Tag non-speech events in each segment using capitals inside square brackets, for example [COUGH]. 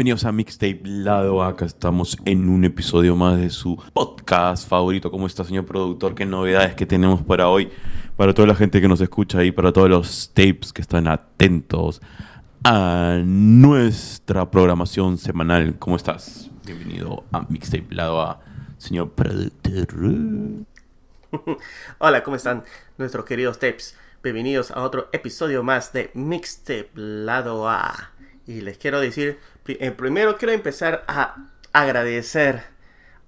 Bienvenidos a Mixtape Lado Acá estamos en un episodio más de su podcast favorito. ¿Cómo está, señor productor? ¿Qué novedades que tenemos para hoy? Para toda la gente que nos escucha y para todos los tapes que están atentos a nuestra programación semanal. ¿Cómo estás? Bienvenido a Mixtape Lado A, señor productor. [LAUGHS] Hola, ¿cómo están nuestros queridos tapes? Bienvenidos a otro episodio más de Mixtape Lado A. Y les quiero decir, eh, primero quiero empezar a agradecer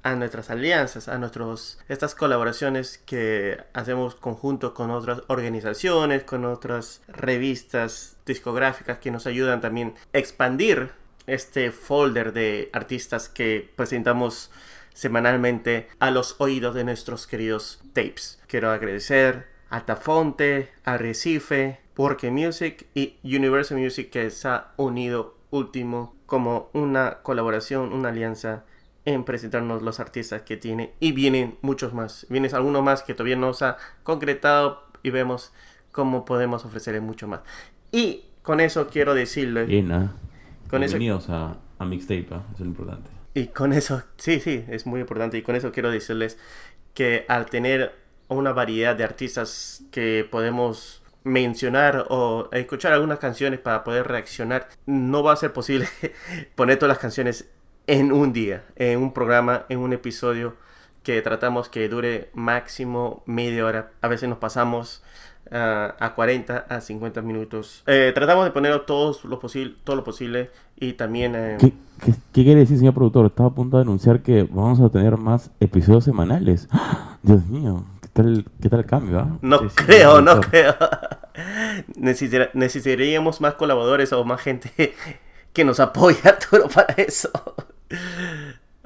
a nuestras alianzas, a nuestros estas colaboraciones que hacemos conjunto con otras organizaciones, con otras revistas discográficas que nos ayudan también a expandir este folder de artistas que presentamos semanalmente a los oídos de nuestros queridos tapes. Quiero agradecer a Tafonte, a Recife, Porque Music y Universal Music que se ha unido último como una colaboración, una alianza en presentarnos los artistas que tiene y vienen muchos más. Vienen algunos más que todavía no se ha concretado y vemos cómo podemos ofrecerle mucho más. Y con eso quiero decirle... Con Bienvenidos a, a Mixtape, ¿eh? eso es lo importante. Y con eso, sí, sí, es muy importante. Y con eso quiero decirles que al tener una variedad de artistas que podemos mencionar o escuchar algunas canciones para poder reaccionar, no va a ser posible [LAUGHS] poner todas las canciones en un día, en un programa, en un episodio que tratamos que dure máximo media hora. A veces nos pasamos ah, a 40 a 50 minutos. Eh, tratamos de poner todo lo, posible, todo lo posible y también... Eh, ¿Qué, quiere decir, señor productor? Estaba a punto de anunciar que vamos a tener más episodios semanales. [GASPS] Dios mío, ¿qué tal, qué tal el cambio? Ah? No creo, no creo. [LAUGHS] necesitaríamos más colaboradores o más gente [LAUGHS] que nos apoya [LAUGHS] todo para eso.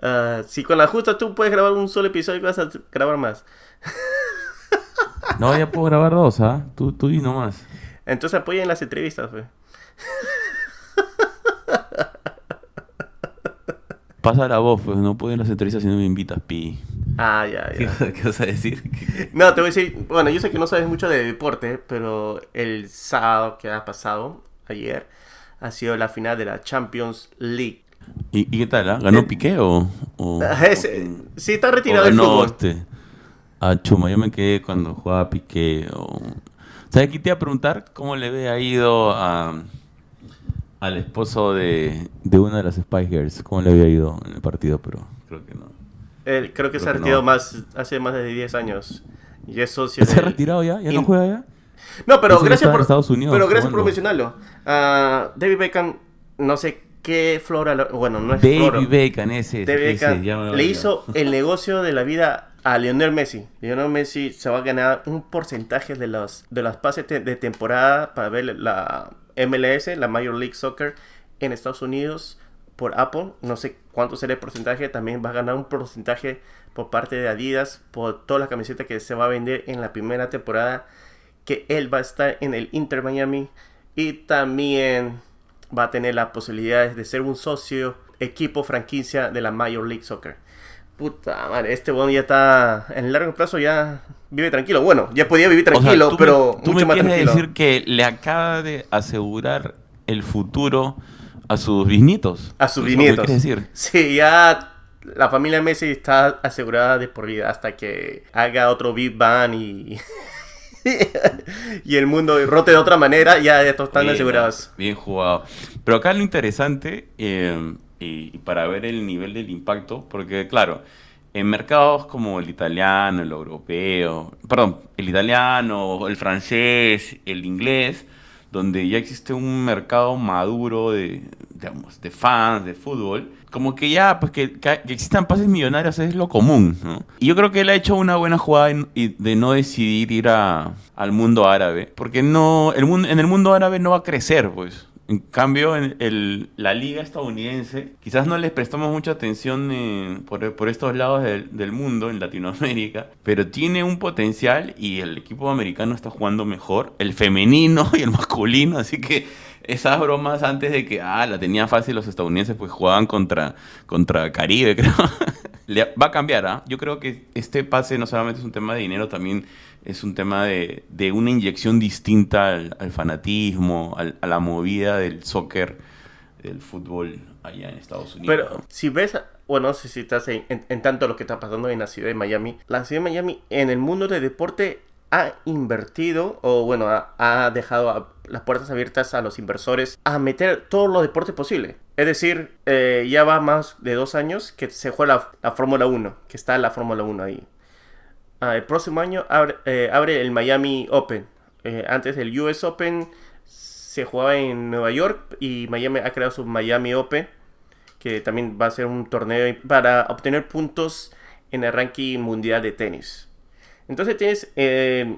Uh, si con la justa tú puedes grabar un solo episodio, vas a grabar más. no, ya puedo grabar dos, ¿ah? Tú, tú y nomás. Entonces apoyen las entrevistas, pues. Pasa la voz, pues no puedo ir las entrevistas si no me invitas, pi. Ah, ya, ya. ¿Qué, vas a decir? no, te voy a decir, bueno, yo sé que no sabes mucho de deporte, pero el sábado que ha pasado, ayer, ha sido la final de la Champions League. ¿Y, qué tal? Ah? ¿Ganó Piqué o...? [LAUGHS] sí, está retirado del fútbol. Este, ah, Chuma, yo me quedé cuando jugaba Piqué o... ¿Sabes qué te iba a preguntar? ¿Cómo le había ido a, al esposo de, de una de las Spy Girls? ¿Cómo le había ido en el partido? Pero creo que no. creo que se ha retirado más, hace más de 10 años. Y es socio ¿Se ha retirado ya? ¿Ya no juega ya? No, pero gracias por, Estados Unidos, pero gracias por mencionarlo. Uh, David Beckham, no sé qué flora, bueno, no es David Beckham, ese, le hizo el negocio de la vida a Lionel Messi. Lionel Messi se va a ganar un porcentaje de los de las pases de temporada para ver la MLS, la Major League Soccer en Estados Unidos por Apple. No sé cuánto será el porcentaje. También va a ganar un porcentaje por parte de Adidas por toda la camiseta que se va a vender en la primera temporada que él va a estar en el Inter Miami y también va a tener las posibilidades de ser un socio equipo franquicia de la Major League Soccer. Puta madre, este bueno ya está en el largo plazo ya vive tranquilo. Bueno, ya podía vivir tranquilo, pero tú mucho me más decir que le acaba de asegurar el futuro a sus bisnietos. A sus bisnietos. decir? Sí, ya la familia Messi está asegurada de por vida hasta que haga otro Big Bang y [LAUGHS] y el mundo rote de otra manera, ya estos están asegurados. Bien jugado. Pero acá lo interesante, eh, y para ver el nivel del impacto, porque claro, en mercados como el italiano, el europeo, perdón, el italiano, el francés, el inglés, donde ya existe un mercado maduro de, digamos, de fans de fútbol, como que ya, pues que, existan pases millonarios es lo común, ¿no? Y yo creo que él ha hecho una buena jugada de no decidir ir a, al mundo árabe, porque no, el mundo, en el mundo árabe no va a crecer, pues. En cambio, en el, la liga estadounidense, quizás no les prestamos mucha atención eh, por, estos lados del, mundo, en Latinoamérica, pero tiene un potencial y el equipo americano está jugando mejor, el femenino [LAUGHS] y el masculino, así que esas bromas antes de que, ah, la tenían fácil los estadounidenses, pues jugaban contra, contra Caribe, [LAUGHS] creo. va a cambiar, ¿ah? Yo creo que este pase no solamente es un tema de dinero, también es un tema de, de una inyección distinta al, fanatismo, a la movida del soccer, del fútbol allá en Estados Unidos. Pero si ves, bueno, si estás en, en- tanto lo que está pasando en la ciudad de Miami. La ciudad de Miami en el mundo del deporte ha invertido, o bueno, ha, dejado las puertas abiertas a los inversores a meter todos los deportes posibles. Es decir, eh, ya va más de dos años que se juega la, la Fórmula 1, que está la Fórmula 1 ahí. Ah, el próximo año abre, eh, el Miami Open. Eh, antes el US Open se jugaba en Nueva York y Miami ha creado su Miami Open, que también va a ser un torneo para obtener puntos en el ranking mundial de tenis. Entonces tienes eh,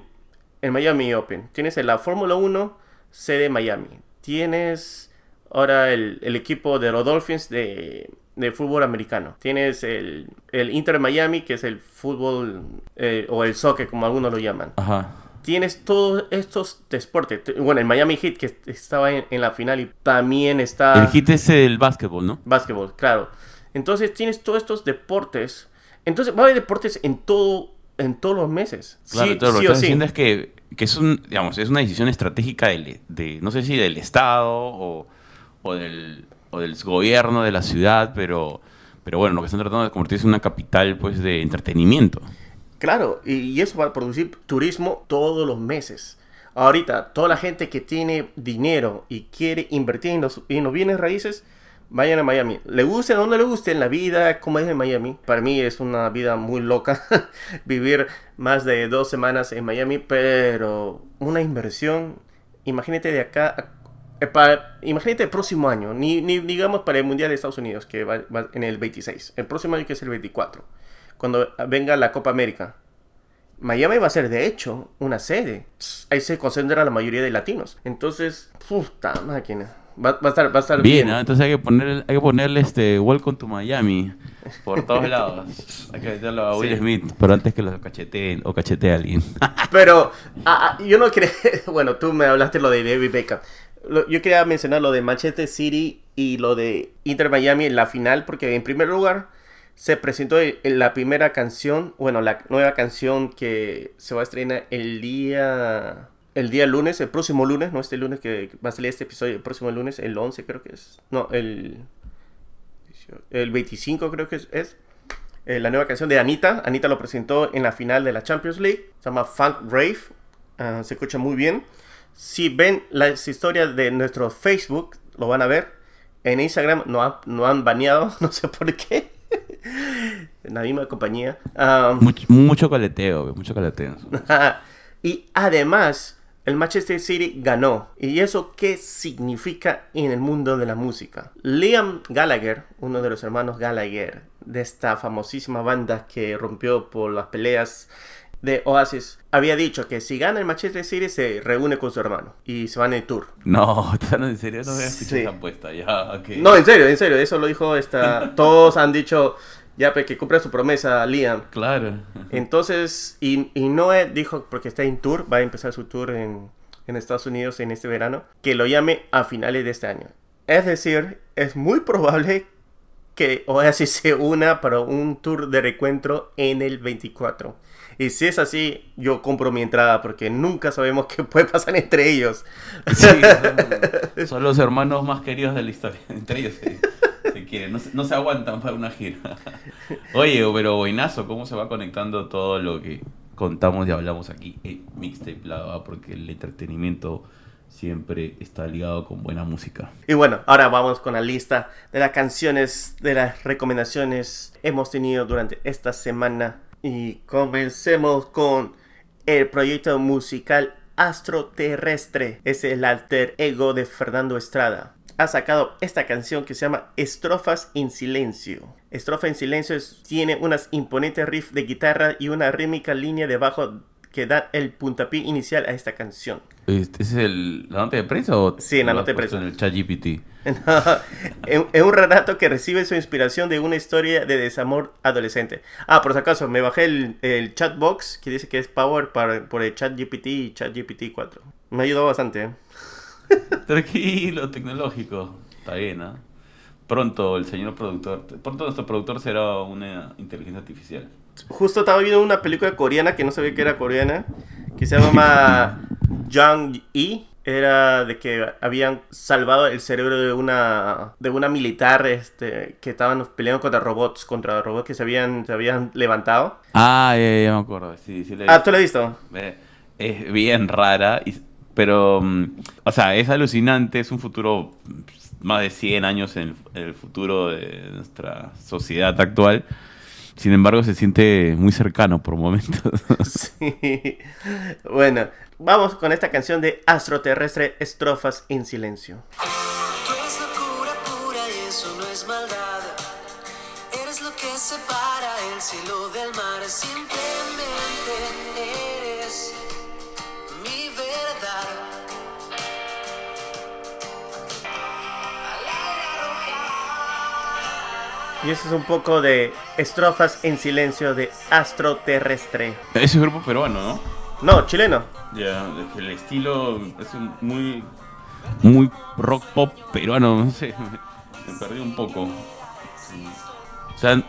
el Miami Open, tienes la Fórmula 1 sede Miami, tienes ahora el, el equipo de los Dolphins de, de fútbol americano, tienes el, el Inter Miami, que es el fútbol eh, o el soccer, como algunos lo llaman Ajá. tienes todos estos deportes. Bueno, el Miami Heat que estaba en, en la final y también está El hit es el básquetbol, ¿no? básquetbol, claro. Entonces tienes todos estos deportes. Entonces va a haber deportes en todo en todos los meses. Claro, sí, lo sí que o estás sí. diciendo es que, que es un, digamos, es una decisión estratégica del, de, no sé si del Estado o, o del, o del gobierno de la ciudad, pero, pero bueno, lo que están tratando de convertirse en una capital pues de entretenimiento. Claro, y, eso va a producir turismo todos los meses. Ahorita, toda la gente que tiene dinero y quiere invertir en los, en bienes raíces, vayan a Miami. Le guste no le guste la vida como es en Miami. Para mí es una vida muy loca [LAUGHS] vivir más de dos semanas en Miami, pero una inversión, imagínate de acá, a- para, imagínate el próximo año, ni, ni digamos para el Mundial de Estados Unidos, que va, va en el 26, el próximo año que es el 24, cuando venga la Copa América. Miami va a ser de hecho una sede. Ahí se concentra la mayoría de latinos. Entonces, puta máquina. Va, va a estar, va a estar Bien, bien. entonces hay que poner, hay que ponerle este Welcome to Miami por todos lados. [LAUGHS] Hay que meterlo a Will Sí. Smith, pero antes que lo cacheteen o cachetee a alguien. [LAUGHS] Pero ah, ah, yo no quería. [LAUGHS] Bueno, tú me hablaste lo de David Beckham. Lo- yo quería mencionar lo de Manchester City y lo de Inter Miami en la final, porque en primer lugar se presentó en- en la primera canción, bueno, la nueva canción que se va a estrenar el día. El día lunes, el próximo lunes, no este lunes que va a salir este episodio, el próximo lunes, el 11 creo que es. No, el. El 25 creo que es. es. Eh, la nueva canción de Anita. Anita lo presentó en la final de la Champions League. Se llama Funk Rave. Ah, se escucha muy bien. Si ven las historias de nuestro Facebook, lo van a ver. En Instagram no, ha- no han baneado, [LAUGHS] no sé por qué. en [LAUGHS] la misma compañía. Ah, mucho, mucho caleteo, mucho [LAUGHS] caleteo. y además, el Manchester City ganó. ¿Y eso qué significa en el mundo de la música? Liam Gallagher, uno de los hermanos Gallagher, de esta famosísima banda que rompió por las peleas de Oasis, había dicho que si gana el Manchester City se reúne con su hermano y se van en tour. No, [LAUGHS] ¿en serio? No me has Sí. esa apuesta, ya. No, en serio, en serio, eso lo dijo esta... [LAUGHS] Todos han dicho, ya, pues, que cumpla su promesa, Liam. Claro. Entonces, y, y Noé dijo, porque está en tour, va a empezar su tour en, en Estados Unidos en este verano, que lo llame a finales de este año. Es decir, es muy probable que Oasis [LAUGHS] se una para un tour de recuentro en el 24. Y si es así, yo compro mi entrada porque nunca sabemos [LAUGHS] qué puede pasar entre ellos. Sí, son, [LAUGHS] son los hermanos más queridos de la historia. Entre ellos se quieren, no se, no se aguantan para una gira. [LAUGHS] Oye, pero buenazo, ¿cómo se va conectando todo lo que contamos y hablamos aquí en Mixtape Lado A? Porque el entretenimiento siempre está ligado con buena música. Y bueno, ahora vamos con la lista de las canciones, de las recomendaciones hemos tenido durante esta semana. Y comencemos con el proyecto musical Astroterrestre. Es el alter ego de Fernando Estrada. Ha sacado esta canción que se llama Estrofas en Silencio. Estrofa en Silencio es- tiene unas imponentes riffs de guitarra y una rítmica línea de bajo que da el puntapié inicial a esta canción. ¿Este ¿Es el, la nota de prensa o Sí, en la nota de prensa. En el chat GPT. en, [LAUGHS] en un relato que recibe su inspiración de una historia de desamor adolescente. Ah, por si acaso, me bajé el, el chat box que dice que es Power para, por el chat GPT y chat GPT 4. Me ha ayudado bastante. ¿eh? [LAUGHS] Tranquilo, tecnológico. Está bien, ¿ah? Pronto el señor productor, pronto nuestro productor será una inteligencia artificial. Justo estaba viendo una película coreana que no sabía que era coreana, que se llama [LAUGHS] Jang E, era de que habían salvado el cerebro de una de una militar este que estaban peleando contra robots contra robots que se habían se habían levantado ah ya, ya me acuerdo sí, sí ah tú lo has visto es bien rara pero mm, o sea es alucinante es un futuro más de 100 años en el futuro de nuestra sociedad actual sin embargo, se siente muy cercano por momentos. [LAUGHS] sí. Bueno, vamos con esta canción de Astroterrestre, Estrofas en Silencio. Tú eres locura pura y eso no es maldad. Eres lo que separa el cielo del mar. Simplemente Y eso es un poco de estrofas en silencio de Astro Terrestre. Es un grupo peruano, ¿no? No, chileno. Ya, el estilo es muy, muy rock pop peruano, no sé, [LAUGHS] me perdí un poco. O sea,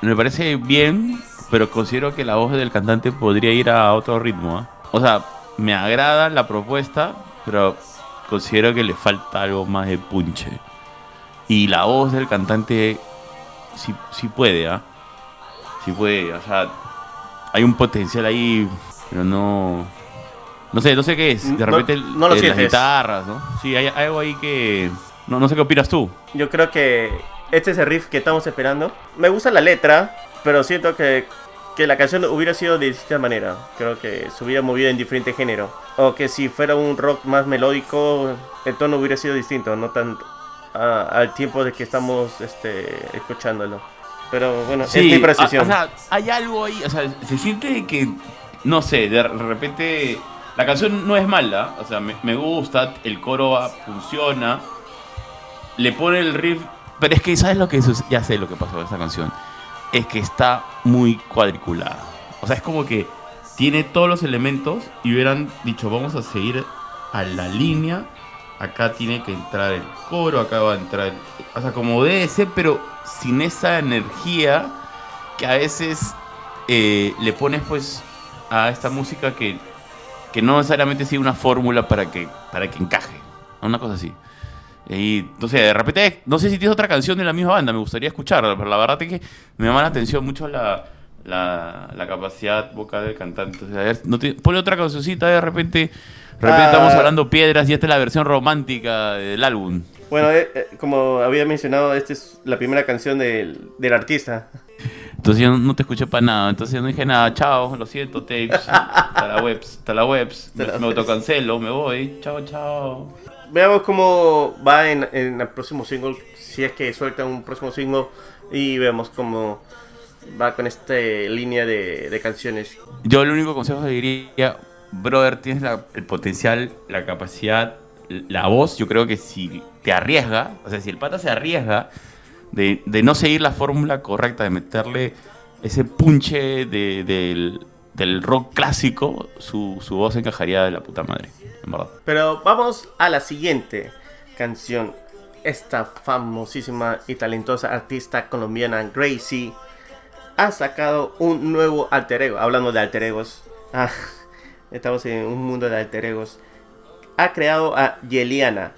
me parece bien, pero considero que la voz del cantante podría ir a otro ritmo. ¿ah? O sea, me agrada la propuesta, pero considero que le falta algo más de punche. Y la voz del cantante sí, sí puede, ¿ah? Sí puede, o sea, hay un potencial ahí, pero no... No sé, no sé qué es. De repente no, lo las guitarras, ¿no? Sí, hay, algo ahí que... No, no sé qué opinas tú. Yo creo que este es el riff que estamos esperando. Me gusta la letra, pero siento que, que la canción hubiera sido de distinta manera. Creo que se hubiera movido en diferente género. O que si fuera un rock más melódico, el tono hubiera sido distinto, no tan al tiempo de que estamos este, escuchándolo. Pero bueno, es mi precisión. o sea, hay algo ahí, o sea, se siente que, no sé, de repente la canción no es mala, o sea, me, gusta, el coro funciona, le pone el riff, pero es que, ¿sabes lo que es? Ya sé lo que pasó con esta canción. Es que está muy cuadriculada. O sea, es como que tiene todos los elementos y hubieran dicho, vamos a seguir a la línea acá tiene que entrar el coro, acá va a entrar, o sea, como debe ser, pero sin esa energía que a veces eh, le pones pues a esta música que, que no necesariamente sigue una fórmula para que, para que encaje, una cosa así. Y entonces, de repente, no sé si tienes otra canción de la misma banda, me gustaría escucharla, pero la verdad es que me llama la atención mucho la, la, capacidad vocal del cantante. Entonces, no ponle otra cancioncita de repente de repente estamos ah. hablando piedras y esta es la versión romántica del álbum. Bueno, eh, eh, como había mencionado, esta es la primera canción del, artista. Entonces yo no te escuché para nada, entonces no dije nada, chao, lo siento, tapes, [LAUGHS] hasta la webs, hasta la webs, me, me autocancelo, me voy, chao, chao. Veamos cómo va en, el próximo single, si es que suelta un próximo single y vemos cómo va con esta línea de, de canciones. Yo el único consejo que diría, brother, tienes el potencial, la capacidad, la voz. Yo creo que si te arriesga, o sea, si el pata se arriesga de, no seguir la fórmula correcta, de meterle ese punche del, rock clásico, su, su voz encajaría de la puta madre, en verdad. Pero vamos a la siguiente canción. Esta famosísima y talentosa artista colombiana Gracie ha sacado un nuevo alter ego. Hablando de alter egos. Ah, estamos en un mundo de alter egos, ha creado a Yeliana.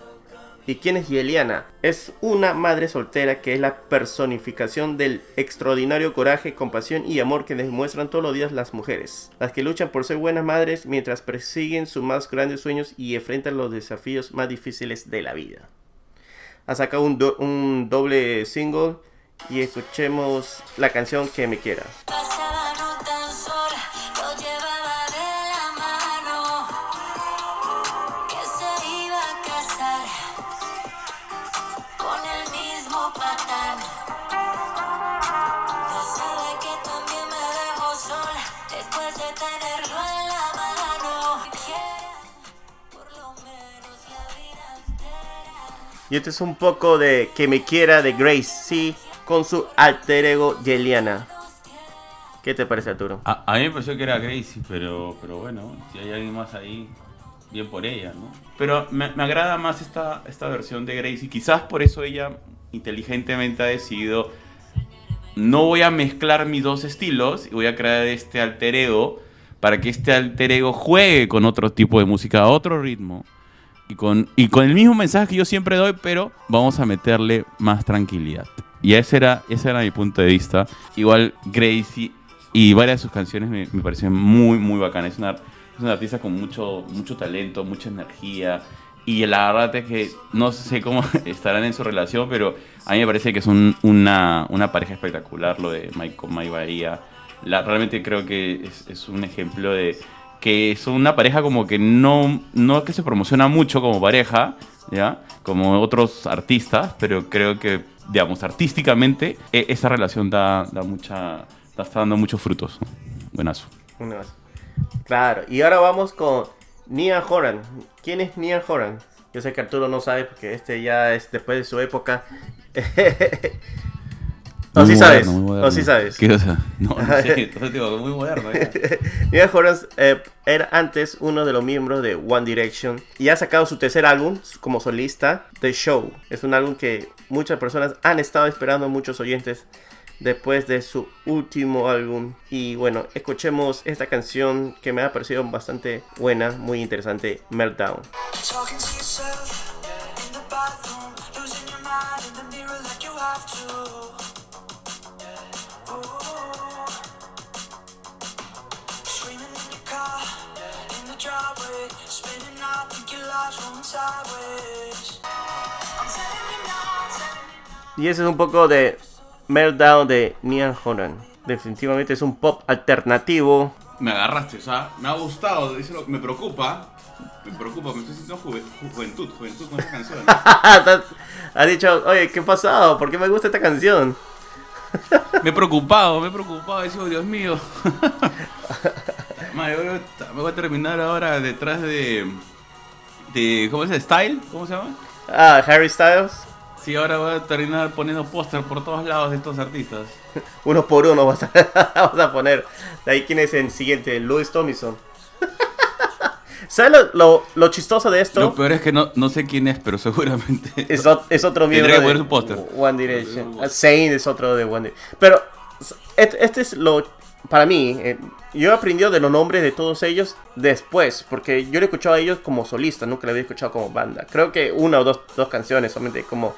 ¿Y quién es Yeliana? Es una madre soltera que es la personificación del extraordinario coraje, compasión y amor que demuestran todos los días las mujeres. Las que luchan por ser buenas madres mientras persiguen sus más grandes sueños y enfrentan los desafíos más difíciles de la vida. Ha sacado un, un doble single y escuchemos la canción que me quiera. Y este es un poco de Que me quiera de Grace C con su alter ego Yeliana. ¿Qué te parece, Arturo? A, mí me pareció que era Gracie, pero, pero bueno, si hay alguien más ahí, bien por ella, ¿no? Pero me, agrada más esta, esta versión de Gracie. Quizás por eso ella inteligentemente ha decidido no voy a mezclar mis dos estilos y voy a crear este alter ego para que este alter ego juegue con otro tipo de música, a otro ritmo y con, y con el mismo mensaje que yo siempre doy, pero vamos a meterle más tranquilidad. Y ese era, ese era mi punto de vista. Igual Gracie y varias de sus canciones me, parecen muy, muy bacanas. Es una, es una artista con mucho, mucho talento, mucha energía. Y la verdad es que no sé cómo [LAUGHS] estarán en su relación, pero a mí me parece que es un- una, una pareja espectacular lo de Mike con Mike Bahía. La, realmente creo que es, es un ejemplo de que son una pareja como que no, no es que se promociona mucho como pareja, ¿ya? Como otros artistas, pero creo que, digamos, artísticamente, e- esa relación da, da mucha, da- está dando muchos frutos. ¿no? Buenazo. Más. Claro, y ahora vamos con Nian Horan. ¿Quién es Nian Horan? Yo sé que Arturo no sabe porque este ya es después de su época. [LAUGHS] o Muy sí sabes, moderno, muy moderno. o sí sabes. ¿Qué cosa? No, [LAUGHS] no sé, entonces digo, muy moderno. [LAUGHS] ya. Nian Horan eh, era antes uno de los miembros de One Direction y ha sacado su tercer álbum como solista, The Show. Es un álbum que muchas personas han estado esperando, muchos oyentes, después de su último álbum. Y bueno, escuchemos esta canción que me ha parecido bastante buena, muy interesante, Meltdown. Sideways. Y ese es un poco de Meltdown de Nian Horan. Definitivamente es un pop alternativo. Me agarraste, o sea, me ha gustado, me preocupa. Me preocupa, me estoy sintiendo juve- ju- juventud, juventud con esta canción. [LAUGHS] ha dicho, oye, ¿qué ha pasado? ¿Por qué me gusta esta canción? Me he preocupado, me he preocupado, he dicho, Dios mío. [LAUGHS] Ma, yo voy a- me voy a terminar ahora detrás de. de ¿Cómo llama? ¿Style? ¿Cómo se llama? Ah, Harry Styles. Sí, ahora voy a terminar poniendo póster por todos lados de estos artistas. [LAUGHS] Uno por uno vas a, [LAUGHS] vas a poner. De ahí, ¿quién es el siguiente? Louis Tomlinson. [LAUGHS] ¿Sabes lo, lo, lo chistoso de esto? Lo peor es que no, no sé quién es, pero seguramente. Es, ot- es otro miembro Tendría que de poner su póster. One Direction. Ah, Zayn es otro de One Direction. Pero este, este es lo... Para mí, eh, yo he aprendido de los nombres de todos ellos después, porque yo lo he escuchado a ellos como solista, nunca lo había escuchado como banda. Creo que una o dos, dos canciones solamente como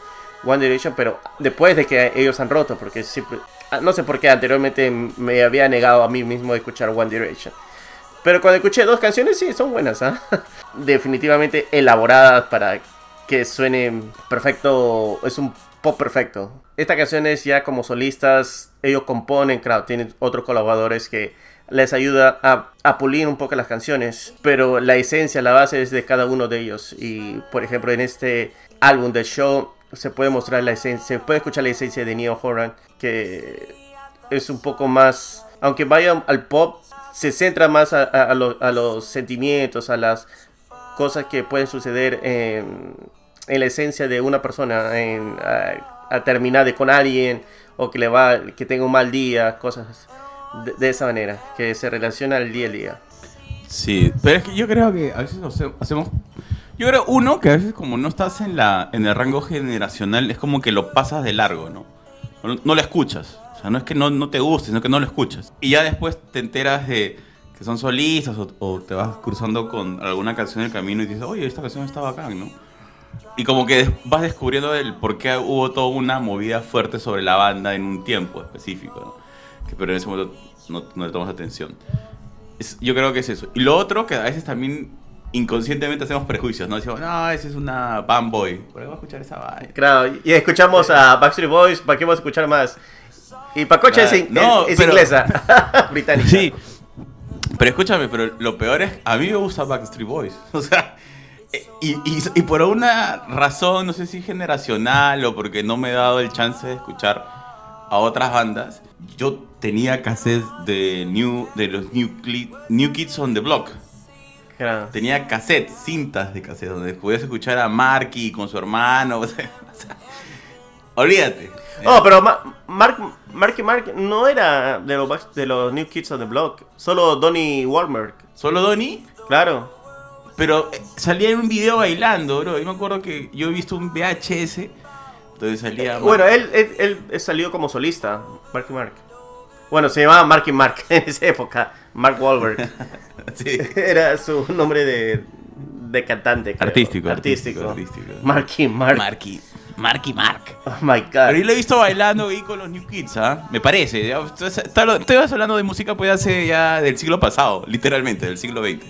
One Direction, pero después de que ellos han roto, porque siempre... ah, No sé por qué anteriormente me había negado a mí mismo de escuchar One Direction. Pero cuando escuché dos canciones, sí, son buenas, ¿ah? [LAUGHS] Definitivamente elaboradas para que suene perfecto. Es un pop perfecto. Esta canción es ya como solistas, ellos componen, claro, tienen otros colaboradores que les ayuda a, a pulir un poco las canciones, pero la esencia, la base es de cada uno de ellos. Y por ejemplo, en este álbum de show se puede mostrar la esencia, se puede escuchar la esencia de Neil Horan, que es un poco más, aunque vaya al pop, se centra más a, a- a lo- a los sentimientos, a las cosas que pueden suceder en, la esencia de una persona, a, terminar de con alguien o que le va, que tenga un mal día, cosas de, de esa manera, que se relaciona al día a día. Sí, pero es que yo creo que a veces hace- hacemos... Yo creo, uno, que a veces como no estás en, la, en el rango generacional, es como que lo pasas de largo, ¿no? No, no lo escuchas. O sea, no es que no, no te guste, sino que no lo escuchas. Y ya después te enteras de que son solistas o, o te vas cruzando con alguna canción en el camino y dices, oye, esta canción está bacán, ¿no? Y como que vas descubriendo el por qué hubo toda una movida fuerte sobre la banda en un tiempo específico, ¿no? Que, pero en ese momento no, no le tomas atención. Es- yo creo que es eso. Y lo otro, que a veces también inconscientemente hacemos prejuicios, ¿no? Decimos, no, ese es una Boy. ¿Por qué voy a escuchar esa vaina? Claro, y escuchamos a Backstreet Boys, ¿para qué vamos a escuchar más? Y Pacocha es, No, es pero- inglesa, [LAUGHS] [LAUGHS] británica. Sí. Pero escúchame, pero lo peor es, a mí me gusta Backstreet Boys. [LAUGHS] O sea, y, y, y por una razón, no sé si generacional o porque no me he dado el chance de escuchar a otras bandas, yo tenía cassettes de, new, de los new, new Kids on the Block. Claro. Tenía cassettes, cintas de cassette, donde podías escuchar a Marky con su hermano. [LAUGHS] O sea, o sea, olvídate. Oh, pero Ma- Mark, Marky Mark no era de los, de los New Kids on the Block, solo Donnie Wahlberg. Solo Donnie Claro. Pero eh, salía en un video bailando, bro. Yo me acuerdo que yo he visto un VHS donde salía. Bueno, él, él, él salió como solista, Marky Mark. Bueno, se llamaba Marky Mark [LAUGHS] en esa época, Mark Wahlberg. [LAUGHS] [LAUGHS] Sí. [LAUGHS] Era su nombre de, de cantante. creo. Artístico, Artístico. artístico. Marky Mark. Marky, Marky Mark. [LAUGHS] Oh my god. Pero yo lo he visto bailando ahí con los New Kids, ¿ah? Me parece. Estás estás hablando de música pues hace ya del siglo pasado, literalmente, del siglo XX.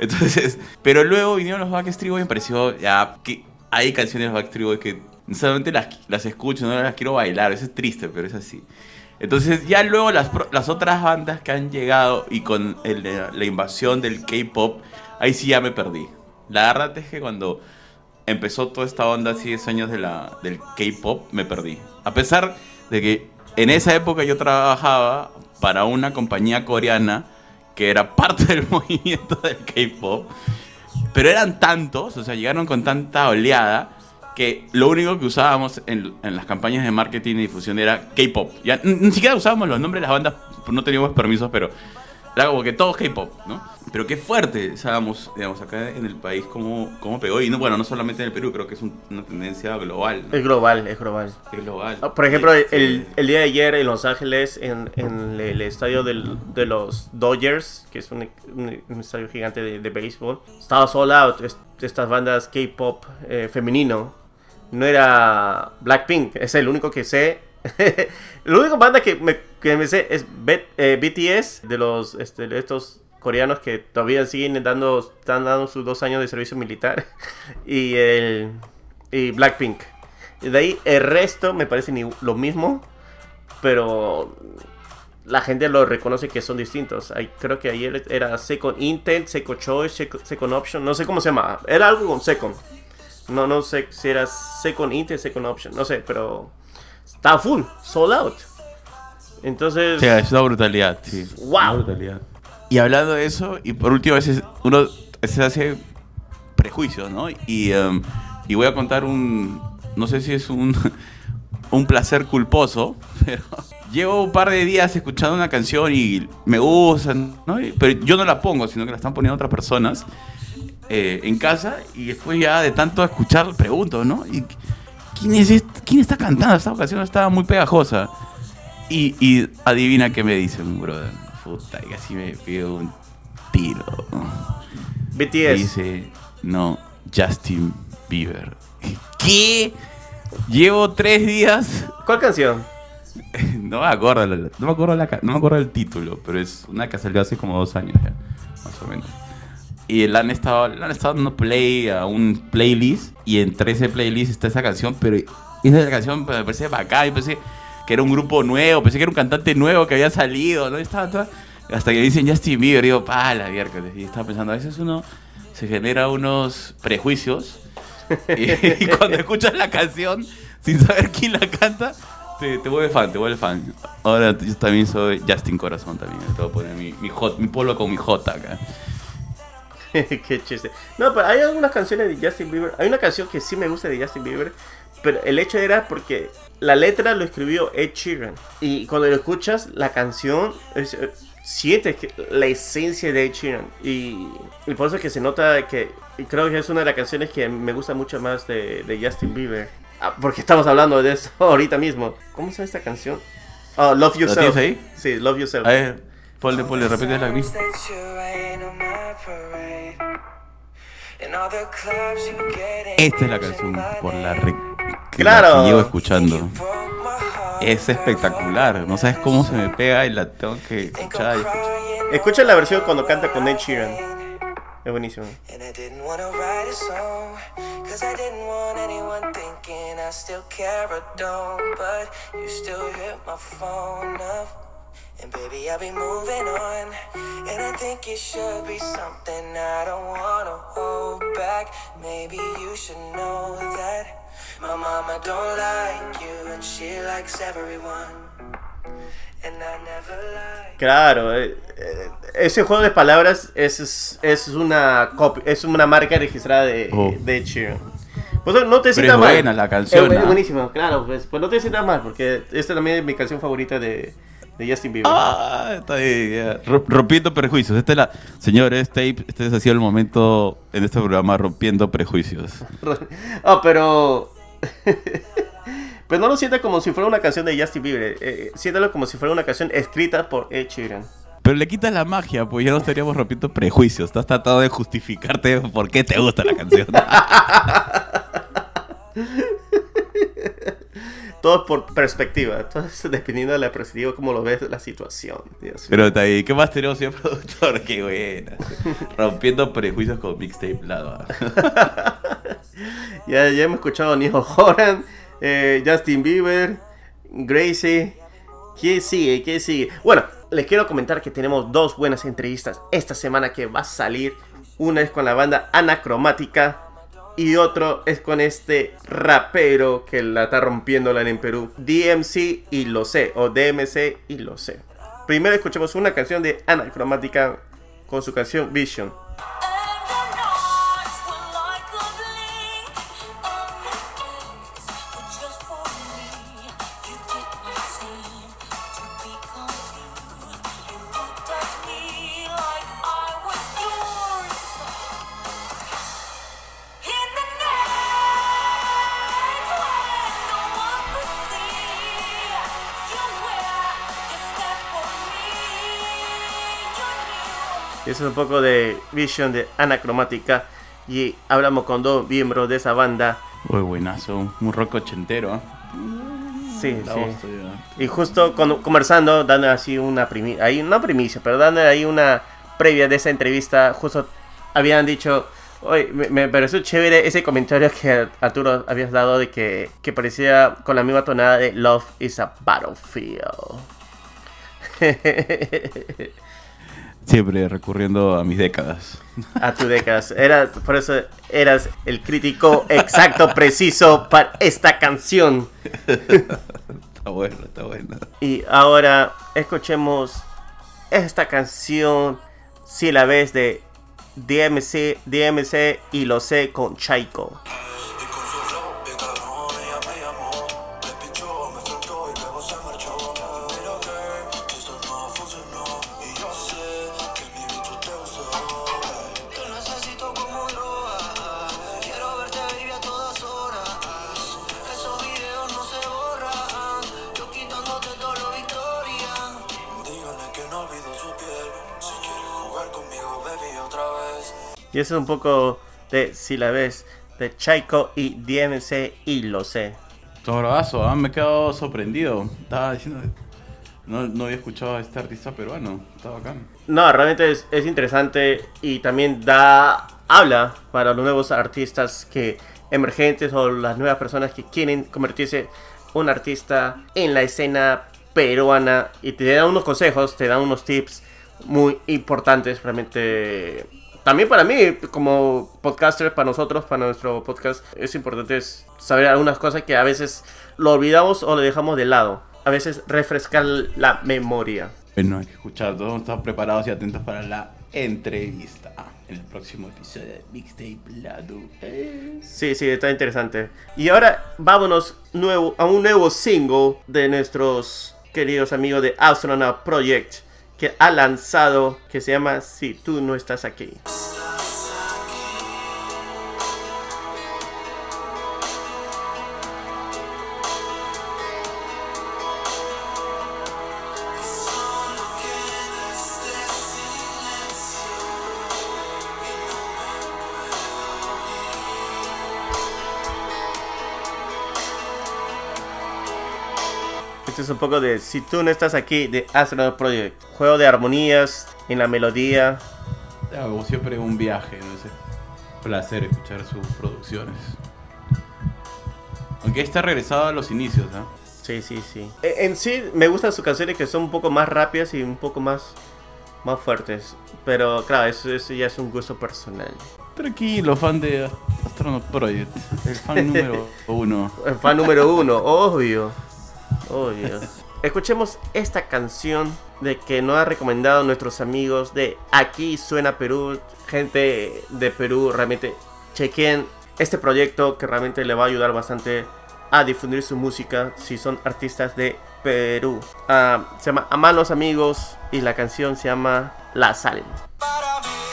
Entonces, pero luego vinieron los Backstreet Boys y me pareció ya que hay canciones de Backstreet Boys que solamente las, las escucho, no las quiero bailar. Eso es triste, pero es así. Entonces ya luego las, las otras bandas que han llegado y con el- la invasión del K-Pop, ahí sí ya me perdí. La verdad es que cuando empezó toda esta onda así 10 años del K-Pop, me perdí. A pesar de que en esa época yo trabajaba para una compañía coreana que era parte [LAUGHS] del movimiento del K-Pop, pero eran tantos, o sea, llegaron con tanta oleada que lo único que usábamos en, en las campañas de marketing y difusión era K-pop. Ya ni, siquiera usábamos los nombres de las bandas, pues no teníamos permisos, pero era como que todo K-pop, ¿no? Pero qué fuerte, sabemos, digamos, acá en el país cómo, cómo pegó. Y no, bueno, no solamente en el Perú, creo que es un- una tendencia global. ¿no? Es global, es global. Es global. Ah, Por ejemplo, Este, el, el día de ayer en Los Ángeles, en, en el estadio del- de los Dodgers, que es un, un- un estadio gigante de, de béisbol, estaba sold out. es- estas bandas K-pop eh, femenino. No era Blackpink, es el único que sé. [LAUGHS] la única banda que me, que me sé es B- eh, BTS, de los este, estos coreanos que todavía siguen dando, están dando sus dos años de servicio militar. [LAUGHS] Y el y Blackpink. De ahí el resto me parece ni lo mismo, pero la gente lo reconoce que son distintos. Ahí, creo que ayer era Second Intent, Second Choice, Second Option, no sé cómo se llama. Era algo con Second. No, no sé si era Second Intent, Second Option, no sé, pero estaba full, sold out. Entonces, Sí, es una brutalidad, sí. Wow. Una brutalidad. Y hablando de eso, y por último, a veces uno se hace prejuicios, ¿no? Y, em, y voy a contar un, no sé si es un, [LAUGHS] un placer culposo, [LAUGHS] pero llevo un par de días escuchando una canción y me gusta, ¿no? Pero yo no la pongo, sino que la están poniendo otras personas eh, en casa y después ya de tanto escuchar pregunto, ¿no? Y, ¿quién, es este- ¿Quién está cantando? Esta canción estaba muy pegajosa. Y, y adivina qué me dicen, brother. Puta, y casi me pido un tiro. Me BTS. dice, no, Justin Bieber. ¿Qué? Llevo tres días. ¿Cuál canción? No me acuerdo, no me acuerdo, la no me acuerdo el título, pero es una que salió hace como dos años ya, más o menos. Y le han estado, le han estado dando play a un playlist y entre ese playlist está esa canción, pero esa canción me parece bacán, yo pensé que era un grupo nuevo, pensé que era un cantante nuevo que había salido, ¿no? Estaba toda- hasta que dicen Justin Bieber, digo, pa, la miércoles. Y estaba pensando, a veces uno se genera unos prejuicios y, [LAUGHS] y cuando escuchas la canción sin saber quién la canta, te, te vuelve fan, te vuelve fan. Ahora yo también soy Justin Corazón también, te voy a poner mi, mi, hot, mi polo con mi J acá. [LAUGHS] Qué chiste. No, pero hay algunas canciones de Justin Bieber. Hay una canción que sí me gusta de Justin Bieber. Pero el hecho era porque la letra lo escribió Ed Sheeran. Y cuando lo escuchas, la canción, es, eh, sientes que la esencia de Ed Sheeran. Y, y por eso que se nota que y creo que es una de las canciones que me gusta mucho más de, de Justin Bieber. Ah, porque estamos hablando de eso [LAUGHS] ahorita mismo. ¿Cómo se llama esta canción? Oh, Love Yourself. tienes ahí? Sí, Love Yourself. A ver, ponle, ponle, repite la misma. Esta es la canción por la re- que, la Claro. que llevo escuchando. Es espectacular, no sabes cómo se me pega y la tengo que escuchar. y escuchar. Escucha la versión cuando canta con Ed Sheeran. Es buenísimo. And I baby, I'll be moving on. And think it should be something I don't wanna hold back. Maybe you should know that my mama don't like you, and she likes everyone. And I never like. Claro, eh, eh, ese juego de palabras es, es, es una copy- es una marca registrada de, Oh. de Ed Sheeran. Pues no te sientas es mal. buena la canción, Es, es buenísimo, claro. Pues, pues no te sientas mal, porque esta también es mi canción favorita de, de Justin Bieber. Ah, está ya. Ro- Rompiendo prejuicios. Este es la, señores, tape, este ha sido el momento en este programa rompiendo prejuicios. [LAUGHS] Ah, pero. [LAUGHS] pero no lo sientas como si fuera una canción de Justin Bieber. Eh, siéntalo como si fuera una canción escrita por Ed Sheeran. Pero le quitas la magia, pues ya no estaríamos rompiendo prejuicios. Estás tratando de justificarte por qué te gusta la canción. [LAUGHS] Todo por perspectiva. Todo es [LAUGHS] dependiendo de la perspectiva, como lo ves la situación. Dios. Pero está ahí, ¿qué más tenemos, señor [LAUGHS] productor? Qué buena. Rompiendo prejuicios con mixtape lado. [LAUGHS] Ya, ya hemos escuchado a Neil Horan, eh, Justin Bieber, Gracie. ¿Quién sigue? ¿Quién sigue? Bueno, les quiero comentar que tenemos dos buenas entrevistas esta semana que va a salir. Una es con la banda Anacromática y otro es con este rapero que la está rompiéndola en Perú. DMC y lo sé, o DMC y lo sé. Primero escuchemos una canción de Anacromática con su canción Vision. Es un poco de Vision de Anacromática. Y hablamos con dos miembros de esa banda. Uy, buenazo. Un rock ochentero. ¿eh? Sí, La sí. Y justo con- conversando, dando así una primicia, ahí una primicia, pero dando ahí una previa de esa entrevista, justo habían dicho, oye, me, me pareció chévere ese comentario que Arturo habías dado de que, que parecía con la misma tonada de Love is a Battlefield. [LAUGHS] Siempre recurriendo a mis décadas. a tu décadas. Eras, por eso eras el crítico exacto, preciso para esta canción. Está bueno, está bueno. Y ahora escuchemos esta canción, si la ves, de DMC, DMC y lo sé con Chaiko. Y eso es un poco de si la ves, de Chaiko y DMC y lo sé. Todo bravazo, ¿ah? me he quedado sorprendido. Estaba diciendo. No, no había escuchado a este artista peruano. Está bacán. No, realmente es, es interesante y también da habla para los nuevos artistas que emergentes o las nuevas personas que quieren convertirse un artista en la escena peruana y te dan unos consejos, te dan unos tips muy importantes realmente. También para mí, como podcaster, para nosotros, para nuestro podcast, es importante saber algunas cosas que a veces lo olvidamos o lo dejamos de lado. A veces refrescar la memoria. Bueno, hay que escuchar. Todos estamos preparados y atentos para la entrevista. En el próximo episodio de Mixtape Lado. Eh. Sí, sí, está interesante. Y ahora vámonos nuevo, a un nuevo single de nuestros queridos amigos de Astronaut Project que ha lanzado que se llama Si tú no estás aquí. Este es un poco de Si tú no estás aquí de Astronaut Project. Juego de armonías en la melodía. Como siempre, un viaje, no sé. Placer escuchar sus producciones. Aunque está regresado a los inicios, ¿ah? Sí, sí, sí. E- En sí me gustan sus canciones que son un poco más rápidas y un poco más, más fuertes. Pero claro, eso, eso ya es un gusto personal. Tranquilo, fan de Astronaut Project. El fan [LAUGHS] número uno. El fan número uno, obvio. Obvio. Escuchemos esta canción de que nos ha recomendado nuestros amigos de Aquí Suena Perú. Gente de Perú, realmente chequen este proyecto que realmente le va a ayudar bastante a difundir su música si son artistas de Perú. Ah, se llama Amanos Amigos y la canción se llama La Sal. para mí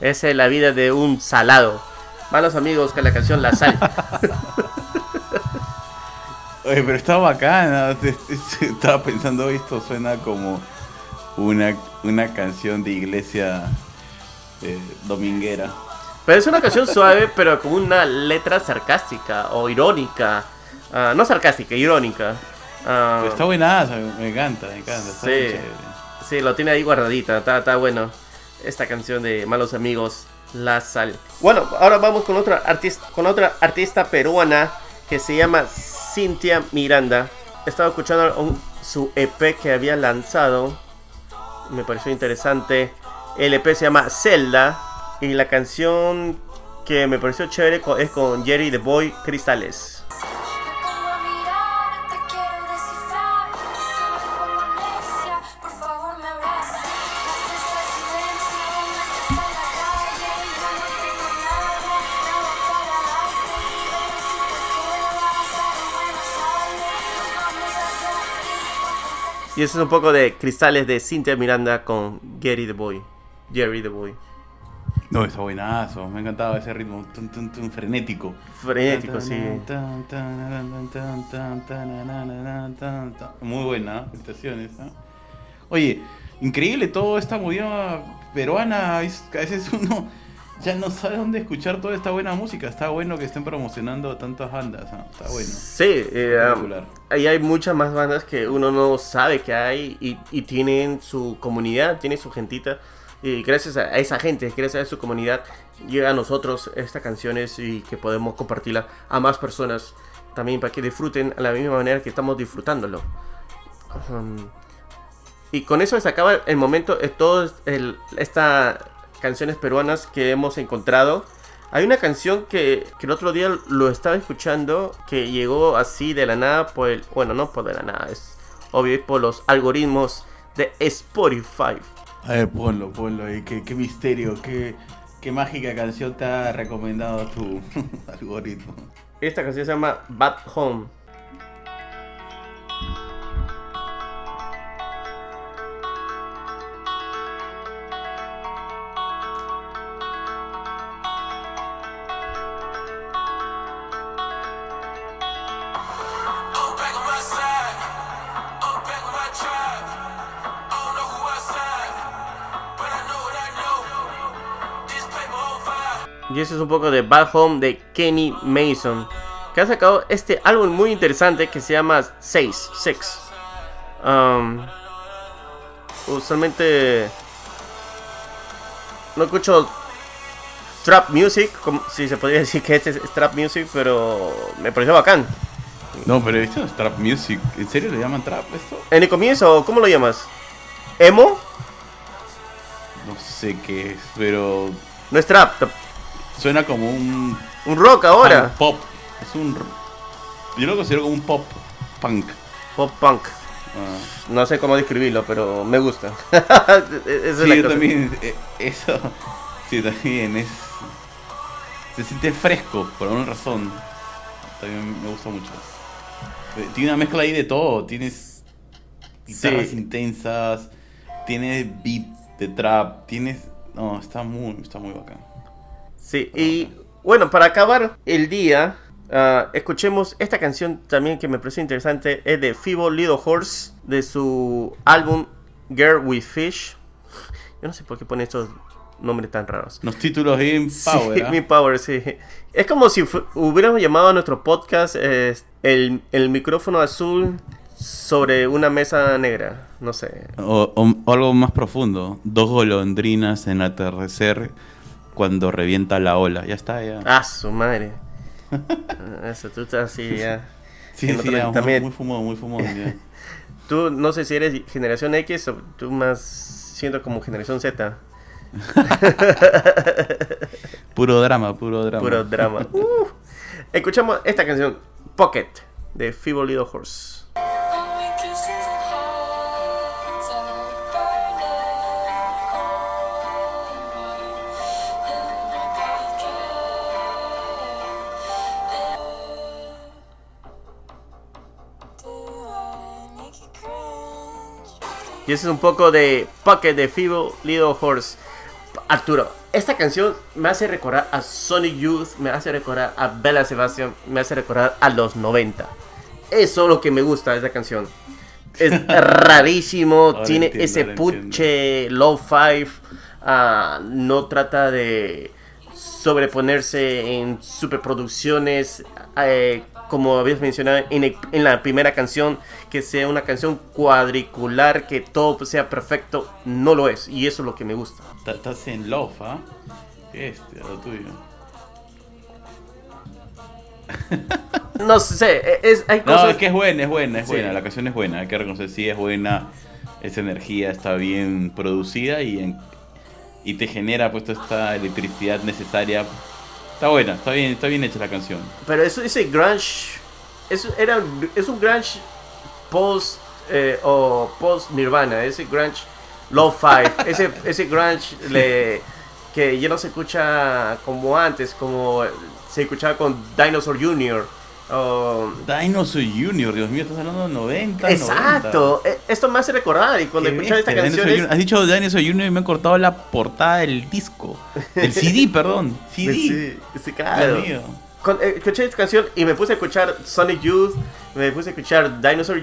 Esa es la vida de un salado. Malos amigos con la canción La Sal. [LAUGHS] Oye, pero está bacana. Estaba pensando, esto suena como una, una canción de iglesia eh, dominguera. Pero es una canción suave, pero con una letra sarcástica o irónica. Ah, no sarcástica, irónica. Pero está buenaza, me encanta, me encanta. Está Sí. Sí, lo tiene ahí guardadita, está, está bueno. Esta canción de Malos Amigos, La Sal. Bueno, ahora vamos con otra artista, con otra artista peruana que se llama Cintia Miranda. He estado escuchando un- su EP que había lanzado. Me pareció interesante. El EP se llama Zelda. Y la canción que me pareció chévere es con Jerry the Boy Cristales. Y eso es un poco de Cristales de Cintia Miranda con Jerry the Boy. Jerry the Boy. No, está buenazo. Me encantaba ese ritmo tun, tun, tun, frenético. Frenético, sí. Muy buena, felicitaciones. ¿no? Oye, increíble toda esta movida peruana. es- A veces uno ya no sabe dónde escuchar toda esta buena música. Está bueno que estén promocionando tantas bandas. ¿no? Está bueno. Sí, eh, ahí hay muchas más bandas que uno no sabe que hay y, y tienen su comunidad, tienen su gentita. Y gracias a esa gente, gracias a su comunidad, llega a nosotros estas canciones y que podemos compartirla a más personas también para que disfruten a la misma manera que estamos disfrutándolo. Um, y con eso se acaba el momento de todas estas canciones peruanas que hemos encontrado. Hay una canción que, que el otro día lo estaba escuchando que llegó así de la nada por el, bueno, no por de la nada, es obvio por los algoritmos de Spotify. A ver, ponlo, ponlo ahí. Qué, qué misterio, qué, qué mágica canción te ha recomendado tu [LAUGHS] algoritmo. Esta canción se llama Bad Home. Y eso es un poco de Bad Home de Kenny Mason. Que ha sacado este álbum muy interesante que se llama 6. 6. Um, usualmente no escucho trap music, como, si se podría [LAUGHS] decir que este es trap music, pero me pareció bacán. No, pero esto es trap music. ¿En serio le llaman trap esto? En el comienzo, ¿cómo lo llamas? ¿Emo? No sé qué es, pero No es trap, suena como un un rock ahora. pop. Es un. Yo lo considero como un pop punk. Pop punk. Ah. No sé cómo describirlo, pero me gusta. [LAUGHS] Esa es Sí, la yo también. eh, Eso. Sí, también es. Se siente fresco, por alguna razón. También me gusta mucho. Eh, Tiene una mezcla ahí de todo. Tienes guitarras Sí. intensas. Tienes beat de trap. Tienes. No, está muy, está muy bacán. Sí, y bueno, para acabar el día, ah, escuchemos esta canción también que me parece interesante. Es de Feeble Little Horse, de su álbum Girl with Fish. Yo no sé por qué pone estos nombres tan raros. Los títulos Sí, power. ¿ah? mi power, sí. Es como si hubiéramos llamado a nuestro podcast eh, el, el micrófono azul sobre una mesa negra. No sé. O, o- o algo más profundo. Dos golondrinas en atardecer cuando revienta la ola. Ya está, ya. Ah, su madre. [LAUGHS] Eso, tú estás así ya. sí, sí, ya, muy, también- muy fumón, muy fumón. ya. [LAUGHS] Tú no sé si eres generación X o tú más siento como generación Z. [LAUGHS] Puro drama, puro drama. Puro drama. Uh. Escuchamos esta canción, Pocket, de Feeble Little Horse. Y ese es un poco de Pocket de Feeble Little Horse. Arturo, esta canción me hace recordar a Sonic Youth, me hace recordar a Bella Sebastian, me hace recordar a los 90. Eso es lo que me gusta de esta canción. Es [LAUGHS] rarísimo, Ahora tiene entiendo, ese puche low five, ah, no trata de sobreponerse en superproducciones, eh, como habías mencionado en, el- en la primera canción, que sea una canción cuadricular, que todo sea perfecto, no lo es, y eso es lo que me gusta. Ta- Estás en love, ¿ah? ¿Qué es lo tuyo? [LAUGHS] No sé, e, es, hay No, cosas... es que es buena, es buena, es Sí. buena. La canción es buena, hay que reconocer, sí, es buena. Esa energía está bien producida y, en- y te genera pues toda esta electricidad necesaria. Está buena, está bien, está bien hecha la canción. Pero eso, ese grunge, es, era, es un grunge post eh, o post Nirvana, ese grunge low five, [LAUGHS] ese, ese grunge le- que ya no se escucha como antes, como se escuchaba con Dinosaur Jr. o- Dinosaur Junior, Dios mío, estás hablando de 90. Exacto, e- esto me hace recordar y 90. cuando escuchaba esta canción Dinosaur es- Junior. Has dicho Dinosaur Junior y me han cortado la portada del disco. Del [LAUGHS] CD, perdón. CD. Sí, sí, claro. Con- eh, escuché esta canción y me puse a escuchar Sonic Youth, me puse a escuchar Dinosaur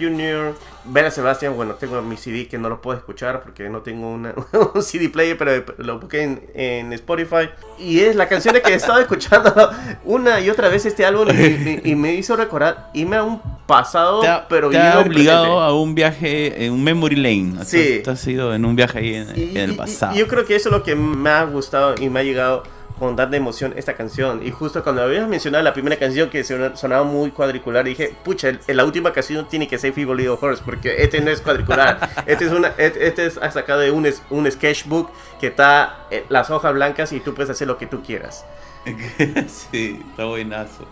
Jr., Bella Sebastian, bueno, tengo mi CD que no lo puedo escuchar porque no tengo una- [LAUGHS] un CD player, pero lo busqué en, en Spotify. Y es la canción que he estado escuchando [LAUGHS] una y otra vez este álbum y, y- y me hizo recordar irme a un pasado, Te ha, pero te ha obligado a un viaje, en un memory lane. Sí. Te has ido en un viaje ahí en, Y- en el pasado. yo creo que eso es lo que me ha gustado y me ha llegado con tanta emoción esta canción. Y justo cuando habías mencionado la primera canción que son- sonaba muy cuadricular, dije, pucha, el- la última canción tiene que ser Feeble Little Horse, porque este no es cuadricular. [LAUGHS] este es una, este, es sacado de un, sketchbook que está eh, las hojas blancas y tú puedes hacer lo que tú quieras. [LAUGHS] sí, está buenazo.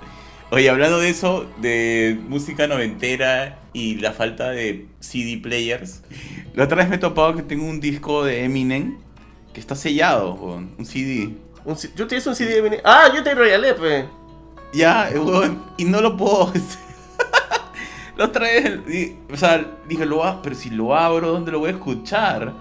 Oye, hablando de eso, de música noventera y la falta de CD players, la otra vez me he topado que tengo un disco de Eminem que está sellado, weón, un CD. ¿Tú tienes un CD de? Ah, yo te regalé, pues. Ya, weón, y no lo puedo. [LAUGHS] vez, di- o sea, dije, lo pero si lo abro, ¿dónde lo voy a escuchar?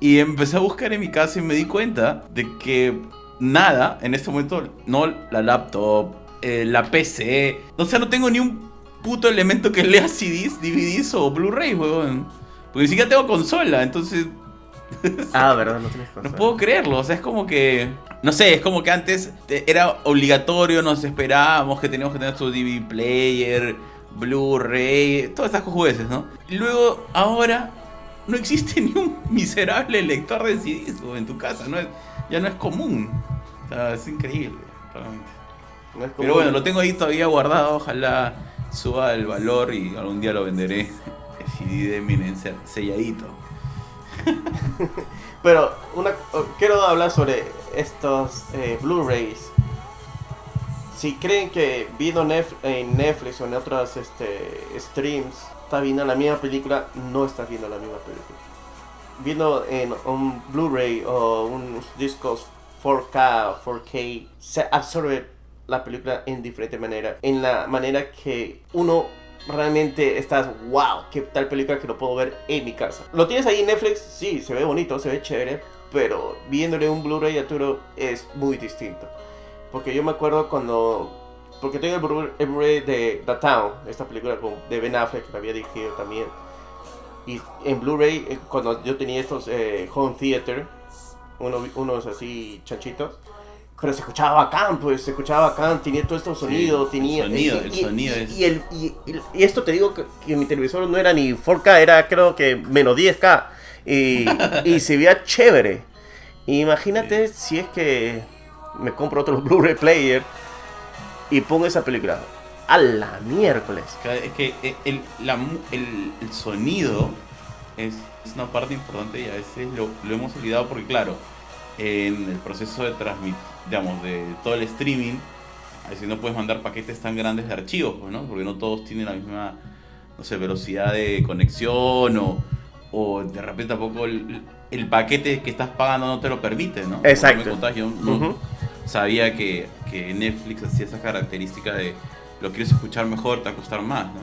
Y empecé a buscar en mi casa y me di cuenta de que nada, en este momento, no la laptop, eh, la PC, o sea, no tengo ni un puto elemento que lea CDs, DVDs o Blu-ray, weón. Porque ni siquiera tengo consola, entonces [LAUGHS] Ah, verdad, no tienes no consola. puedo creerlo, o sea, es como que. No sé, es como que antes te- era obligatorio, nos esperábamos que teníamos que tener nuestro DVD player, Blu-ray, todas estas jueces, ¿no? Y luego, ahora, no existe [LAUGHS] ni un miserable lector de CDs en tu casa, no es, ya no es común. O sea, es increíble, realmente. No es Pero bueno, lo tengo ahí todavía guardado, ojalá suba el valor y algún día lo venderé. [LAUGHS] El CD de Eminem selladito. [LAUGHS] Pero oh, quiero hablar sobre estos eh, Blu-rays. Si creen que viendo en Netflix o en otros este, streams está viendo la misma película, no estás viendo la misma película. Viendo en un Blu-ray o unos discos 4K o 4K, se absorbe la película en diferente manera. En la manera que uno realmente estás, wow, qué tal película que lo puedo ver en mi casa. Lo tienes ahí en Netflix, sí, se ve bonito, se ve chévere, pero viéndole un Blu-ray a Arturo es muy distinto. Porque yo me acuerdo cuando... Porque tengo el Blu- el Blu-ray de The Town, esta película de Ben Affleck, que la había dirigido también. Y en Blu-ray, eh, cuando yo tenía estos eh, home theater, uno- unos así chanchitos, pero se escuchaba bacán, pues se escuchaba bacán, tenía todo estos Sí, sonidos, el tenía... sonido, y, el y- sonido y- es- y el- y- esto te digo que, que mi televisor no era ni 4K, era creo que menos 10K. Y, y se veía chévere. Imagínate si es que me compro otro [LAUGHS] Blu-ray player y pongo esa película. A la miércoles. Es que eh, el, la el- el sonido es, es una parte importante y a veces lo, lo hemos olvidado porque, claro, en el proceso de transmitir, digamos, de todo el streaming, a veces no puedes mandar paquetes tan grandes de archivos, pues, ¿no? Porque no todos tienen la misma, no sé, velocidad de conexión o, o de repente tampoco el, el paquete que estás pagando no te lo permite, ¿no? Exacto. me contabas, yo no sabía que, que Netflix hacía esa característica de lo quieres escuchar mejor, te va a costar más, ¿no?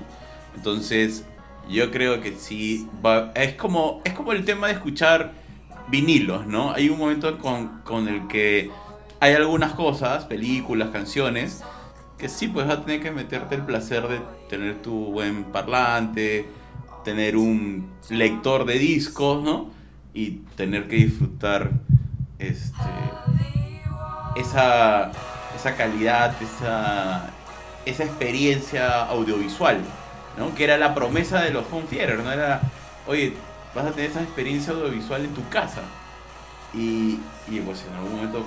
Entonces, yo creo que sí, va- es, como, es como el tema de escuchar vinilos, ¿no? Hay un momento con, con el que hay algunas cosas, películas, canciones, que sí, pues vas a tener que meterte el placer de tener tu buen parlante, tener un lector de discos, ¿no? Y tener que disfrutar este, esa, esa calidad, esa, esa experiencia audiovisual, ¿no? Que era la promesa de los home theater, ¿no? Era, oye, vas a tener esa experiencia audiovisual en tu casa. Y, y pues en algún momento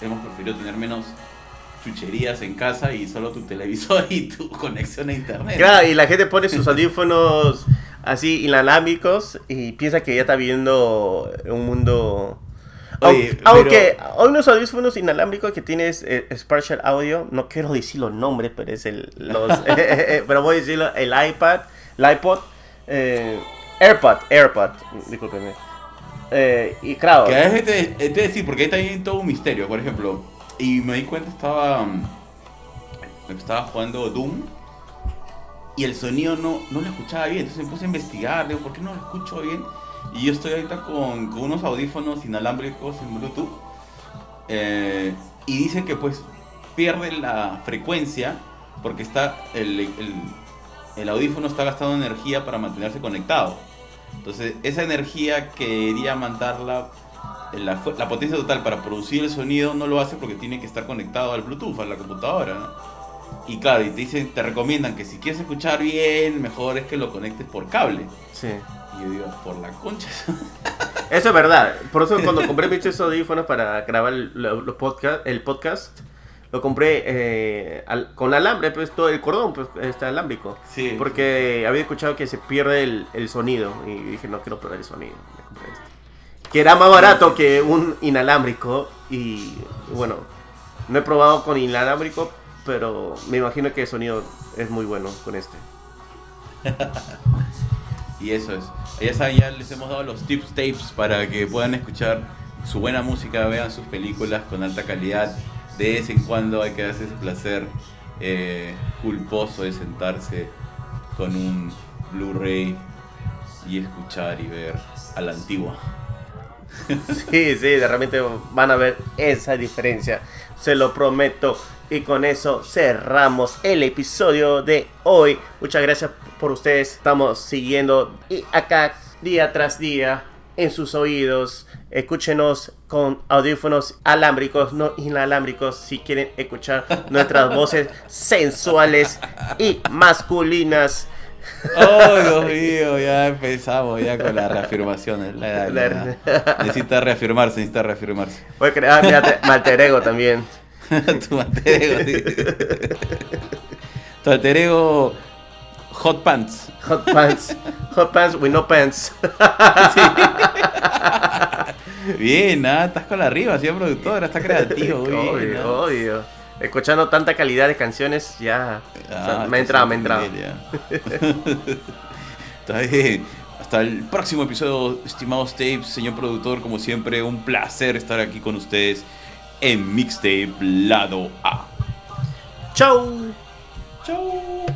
hemos preferido tener menos chucherías en casa y solo tu televisor y tu [LAUGHS] conexión a internet. Claro, y la gente pone sus audífonos así inalámbricos y piensa que ya está viendo un mundo... Oye, Aunque- Aunque pero- hay unos audífonos inalámbricos que tienes eh, Spatial Audio, no quiero decir los nombres, pero es el... Los, [LAUGHS] [LAUGHS] pero voy a decirlo, el iPad, el iPod, eh, AirPod, AirPod, discúlpenme. Eh, y claro, Que a veces te, te voy a decir, porque ahí también todo un misterio, por ejemplo. Y me di cuenta, estaba. mm, Estaba jugando Doom. Y el sonido no, no lo escuchaba bien. Entonces me puse a investigar, digo, ¿por qué no lo escucho bien? Y yo estoy ahorita con, con unos audífonos inalámbricos en Bluetooth. eh, y dice que pues pierde la frecuencia porque está el, el, el audífono está gastando energía para mantenerse conectado. Entonces, esa energía que quería mandarla, la, fu- la potencia total para producir el sonido, no lo hace porque tiene que estar conectado al Bluetooth, a la computadora, ¿no? Y claro, y te dicen, te recomiendan que si quieres escuchar bien, mejor es que lo conectes por cable. sí. Y yo digo, por la concha. Eso es verdad. Por eso [LAUGHS] cuando compré mis audífonos para grabar el, lo- lo podcast, el podcast, lo compré eh, al- con alambre, pues todo el cordón pues, está alámbrico. Sí. Porque había escuchado que se pierde el, el sonido y dije, no quiero perder el sonido. Me compré este. Que era más barato que un inalámbrico y bueno, no he probado con inalámbrico, pero me imagino que el sonido es muy bueno con este. [LAUGHS] Y eso es. Ya saben, ya les hemos dado los tips tapes para que puedan escuchar su buena música, vean sus películas con alta calidad. De vez en cuando hay que darse ese placer eh, culposo de sentarse con un Blu-ray y escuchar y ver a la antigua. Sí, sí, de repente van a ver esa diferencia. Se lo prometo. Y con eso cerramos el episodio de hoy. Muchas gracias por ustedes. Estamos siguiendo y acá día tras día en sus oídos. Escúchenos con audífonos alámbricos, no inalámbricos, si quieren escuchar nuestras [LAUGHS] voces sensuales y masculinas. ¡Oh, Dios [LAUGHS] mío! Ya empezamos ya con las reafirmaciones. La- la- la- Necesita reafirmarse, necesita reafirmarse. Voy a crear mi alter- mi alter ego también. [LAUGHS] tu alter ego, sí. Tu alter ego Hot Pants. Hot pants. Hot pants with no pants. Bien, nada, estás con la arriba, señor productora, está creativo. muy [LAUGHS] bien, obvio, ¿no? obvio. Escuchando tanta calidad de canciones, ya. o sea, Ah, me ha entrado, me ha entrado. Está bien. Hasta el próximo episodio, estimados tapes, señor productor, como siempre, un placer estar aquí con ustedes en Mixtape Lado A. Chau. Chau.